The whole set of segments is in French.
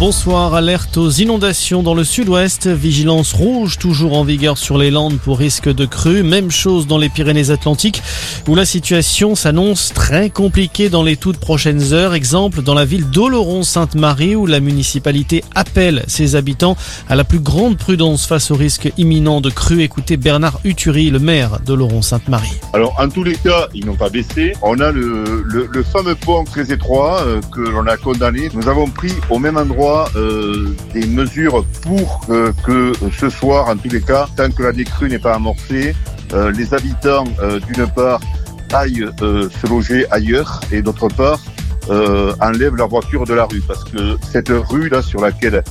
Bonsoir, alerte aux inondations dans le sud-ouest, vigilance rouge toujours en vigueur sur les Landes pour risque de crue, même chose dans les Pyrénées-Atlantiques où la situation s'annonce très compliquée dans les toutes prochaines heures, exemple dans la ville d'Oloron-Sainte-Marie où la municipalité appelle ses habitants à la plus grande prudence face au risque imminent de crue. Écoutez Bernard Uturi, le maire d'Oloron-Sainte-Marie. Alors en tous les cas, ils n'ont pas baissé. On a le, fameux pont très étroit euh, que l'on a condamné. Nous avons pris au même endroit euh, des mesures pour euh, que ce soir, en tous les cas, tant que la décrue n'est pas amorcée, euh, les habitants, d'une part, aillent se loger ailleurs et d'autre part, enlèvent leur voiture de la rue. Parce que cette rue-là sur laquelle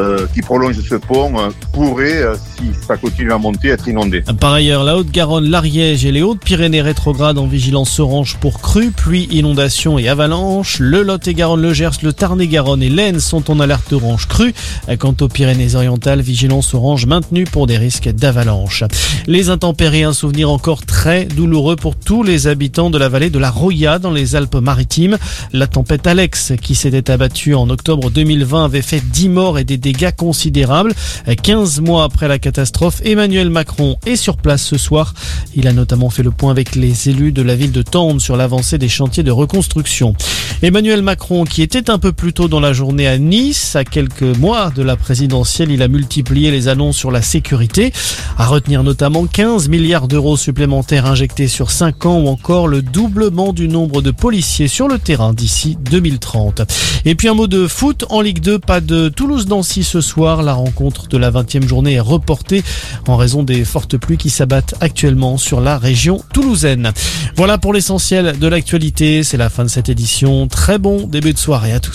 euh, qui prolonge ce pont euh, pourrait, euh, si ça continue à monter, être inondé. Par ailleurs, la Haute-Garonne, l'Ariège et les Hautes-Pyrénées rétrogrades en vigilance orange pour crues, pluie, inondations et avalanches. Le Lot-et-Garonne, le Gers, le Tarn-et-Garonne et l'Aisne sont en alerte orange crue. Quant aux Pyrénées-Orientales, vigilance orange maintenue pour des risques d'avalanche. Les intempéries, un souvenir encore très douloureux pour tous les habitants de la vallée de la Roya dans les Alpes-Maritimes. La tempête Alex, qui s'était abattue en octobre 2020, avait fait 10 morts et des dégâts considérables. 15 mois après la catastrophe, Emmanuel Macron est sur place ce soir. Il a notamment fait le point avec les élus de la ville de Tende sur l'avancée des chantiers de reconstruction. Emmanuel Macron, qui était un peu plus tôt dans la journée à Nice, à quelques mois de la présidentielle, il a multiplié les annonces sur la sécurité, à retenir notamment 15 milliards d'euros supplémentaires injectés sur 5 ans ou encore le doublement du nombre de policiers sur le terrain d'ici 2030. Et puis un mot de foot en Ligue 2, pas de Toulouse-Nancy ce soir. La rencontre de la 20e journée est reportée en raison des fortes pluies qui s'abattent actuellement sur la région toulousaine. Voilà pour l'essentiel de l'actualité. C'est la fin de cette édition. Très bon début de soirée à tous.